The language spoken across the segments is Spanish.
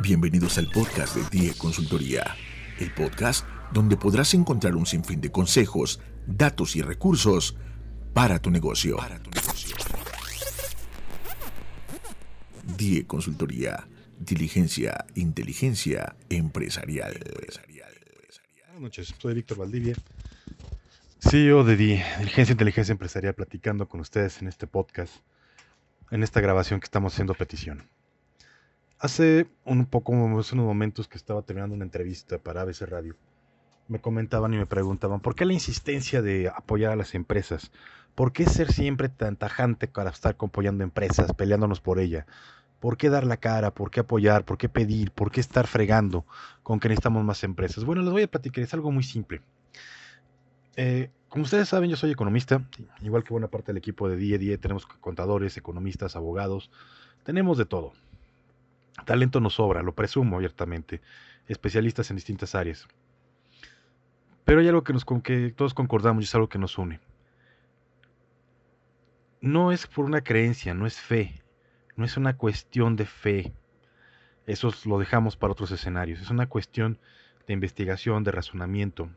Bienvenidos al podcast de DIE Consultoría, el podcast donde podrás encontrar un sinfín de consejos, datos y recursos para tu negocio. DIE Consultoría, diligencia, inteligencia empresarial. Buenas noches, soy Víctor Valdivia, CEO de DIE, Diligencia Inteligencia Empresarial, platicando con ustedes en este podcast, en esta grabación que estamos haciendo petición. Hace un poco, hace unos momentos que estaba terminando una entrevista para ABC Radio, me comentaban y me preguntaban, ¿por qué la insistencia de apoyar a las empresas? ¿Por qué ser siempre tan tajante para estar apoyando empresas, peleándonos por ella? ¿Por qué dar la cara? ¿Por qué apoyar? ¿Por qué pedir? ¿Por qué estar fregando con que necesitamos más empresas? Bueno, les voy a platicar, es algo muy simple. Eh, como ustedes saben, yo soy economista, igual que buena parte del equipo de DIE. DIE tenemos contadores, economistas, abogados, tenemos de todo. Talento nos sobra, lo presumo abiertamente. Especialistas en distintas áreas. Pero hay algo que, nos, que todos concordamos y es algo que nos une. No es por una creencia, no es fe, no es una cuestión de fe. Eso lo dejamos para otros escenarios. Es una cuestión de investigación, de razonamiento.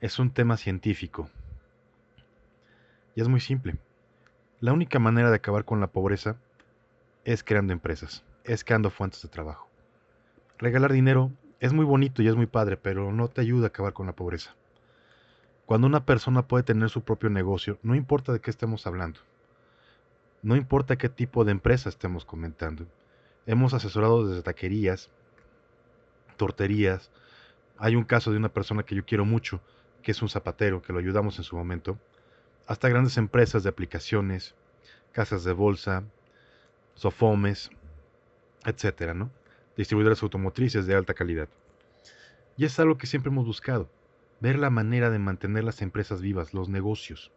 Es un tema científico. Y es muy simple. La única manera de acabar con la pobreza es creando empresas es creando fuentes de trabajo. Regalar dinero es muy bonito y es muy padre, pero no te ayuda a acabar con la pobreza. Cuando una persona puede tener su propio negocio, no importa de qué estemos hablando, no importa qué tipo de empresa estemos comentando. Hemos asesorado desde taquerías, torterías. Hay un caso de una persona que yo quiero mucho, que es un zapatero, que lo ayudamos en su momento, hasta grandes empresas de aplicaciones, casas de bolsa, sofomes, etcétera, ¿no? Distribuidores automotrices de alta calidad. Y es algo que siempre hemos buscado, ver la manera de mantener las empresas vivas, los negocios,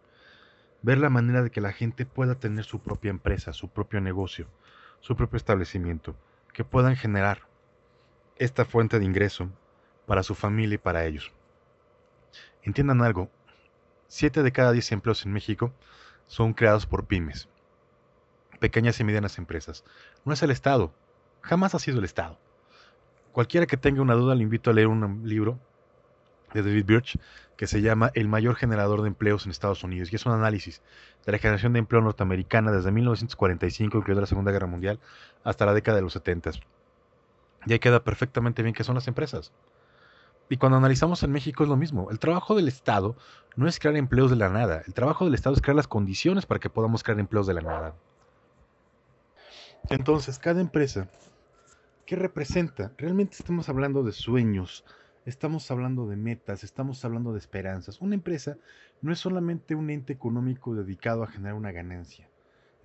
ver la manera de que la gente pueda tener su propia empresa, su propio negocio, su propio establecimiento, que puedan generar esta fuente de ingreso para su familia y para ellos. Entiendan algo, 7 de cada 10 empleos en México son creados por pymes, pequeñas y medianas empresas. No es el Estado, Jamás ha sido el Estado. Cualquiera que tenga una duda le invito a leer un libro de David Birch que se llama El mayor generador de empleos en Estados Unidos y es un análisis de la generación de empleo norteamericana desde 1945, incluida la Segunda Guerra Mundial, hasta la década de los 70. Y ahí queda perfectamente bien qué son las empresas. Y cuando analizamos en México es lo mismo. El trabajo del Estado no es crear empleos de la nada. El trabajo del Estado es crear las condiciones para que podamos crear empleos de la nada. Entonces, cada empresa ¿Qué representa? Realmente estamos hablando de sueños, estamos hablando de metas, estamos hablando de esperanzas. Una empresa no es solamente un ente económico dedicado a generar una ganancia.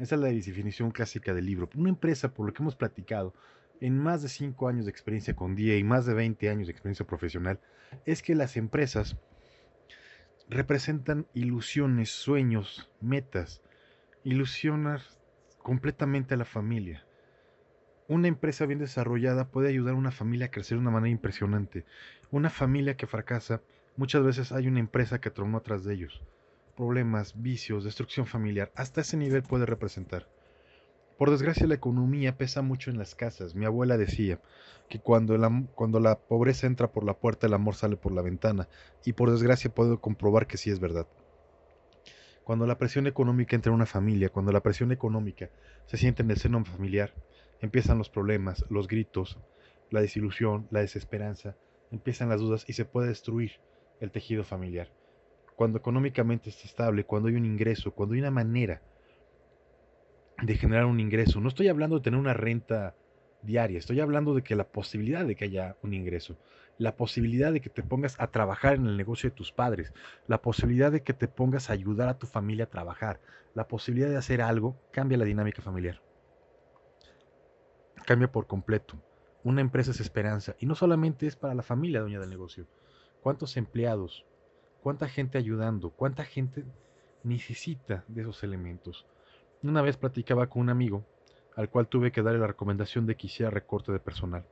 Esa es la definición clásica del libro. Una empresa, por lo que hemos platicado, en más de 5 años de experiencia con DIA y más de 20 años de experiencia profesional, es que las empresas representan ilusiones, sueños, metas, ilusionar completamente a la familia. Una empresa bien desarrollada puede ayudar a una familia a crecer de una manera impresionante. Una familia que fracasa, muchas veces hay una empresa que tronó atrás de ellos. Problemas, vicios, destrucción familiar, hasta ese nivel puede representar. Por desgracia la economía pesa mucho en las casas. Mi abuela decía que cuando, cuando la pobreza entra por la puerta, el amor sale por la ventana. Y por desgracia puedo comprobar que sí es verdad. Cuando la presión económica entra en una familia, cuando la presión económica se siente en el seno familiar, empiezan los problemas, los gritos, la desilusión, la desesperanza, empiezan las dudas y se puede destruir el tejido familiar. Cuando económicamente está estable, cuando hay un ingreso, cuando hay una manera de generar un ingreso, no estoy hablando de tener una renta diaria, estoy hablando de que la posibilidad de que haya un ingreso, la posibilidad de que te pongas a trabajar en el negocio de tus padres, la posibilidad de que te pongas a ayudar a tu familia a trabajar, la posibilidad de hacer algo, cambia la dinámica familiar cambia por completo. Una empresa es esperanza y no solamente es para la familia dueña del negocio. ¿Cuántos empleados? ¿Cuánta gente ayudando? ¿Cuánta gente necesita de esos elementos? Una vez platicaba con un amigo al cual tuve que darle la recomendación de que hiciera recorte de personal.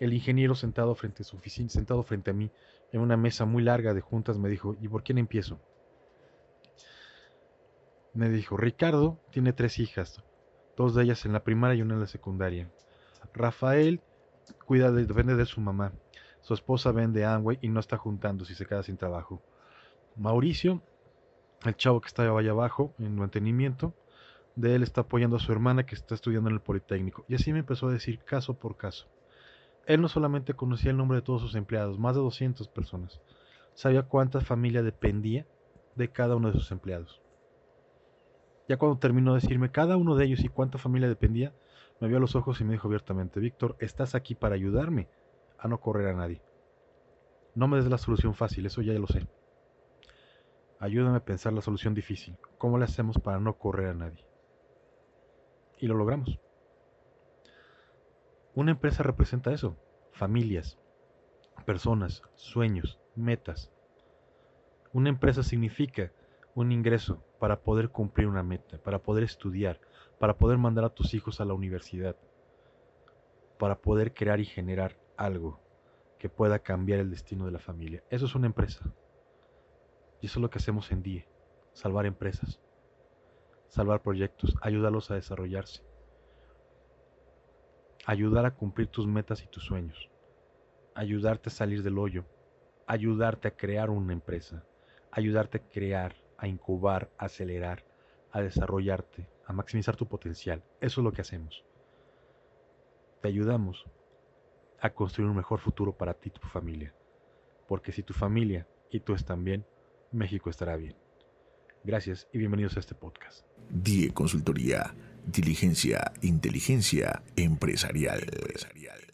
El ingeniero sentado frente a su oficina, sentado frente a mí en una mesa muy larga de juntas, me dijo, ¿y por quién empiezo? Me dijo, Ricardo tiene tres hijas, dos de ellas en la primaria y una en la secundaria. Rafael cuida de, depende de su mamá. Su esposa vende Amway y no está juntando si se queda sin trabajo. Mauricio, el chavo que estaba allá abajo en mantenimiento, de él está apoyando a su hermana que está estudiando en el Politécnico. Y así me empezó a decir caso por caso. Él no solamente conocía el nombre de todos sus empleados, más de 200 personas. Sabía cuánta familia dependía de cada uno de sus empleados. Ya cuando terminó de decirme cada uno de ellos y cuánta familia dependía, me vio a los ojos y me dijo abiertamente, Víctor, estás aquí para ayudarme a no correr a nadie. No me des la solución fácil, eso ya lo sé. Ayúdame a pensar la solución difícil. ¿Cómo le hacemos para no correr a nadie? Y lo logramos. Una empresa representa eso. Familias, personas, sueños, metas. Una empresa significa un ingreso para poder cumplir una meta, para poder estudiar, para poder mandar a tus hijos a la universidad, para poder crear y generar algo que pueda cambiar el destino de la familia. Eso es una empresa. Y eso es lo que hacemos en DIE, salvar empresas, salvar proyectos, ayudarlos a desarrollarse, ayudar a cumplir tus metas y tus sueños, ayudarte a salir del hoyo, ayudarte a crear una empresa, ayudarte a crear, a incubar, a acelerar, a desarrollarte, a maximizar tu potencial. Eso es lo que hacemos. Te ayudamos a construir un mejor futuro para ti y tu familia. Porque si tu familia y tú están bien, México estará bien. Gracias y bienvenidos a este podcast. Die Consultoría, diligencia, inteligencia empresarial. empresarial.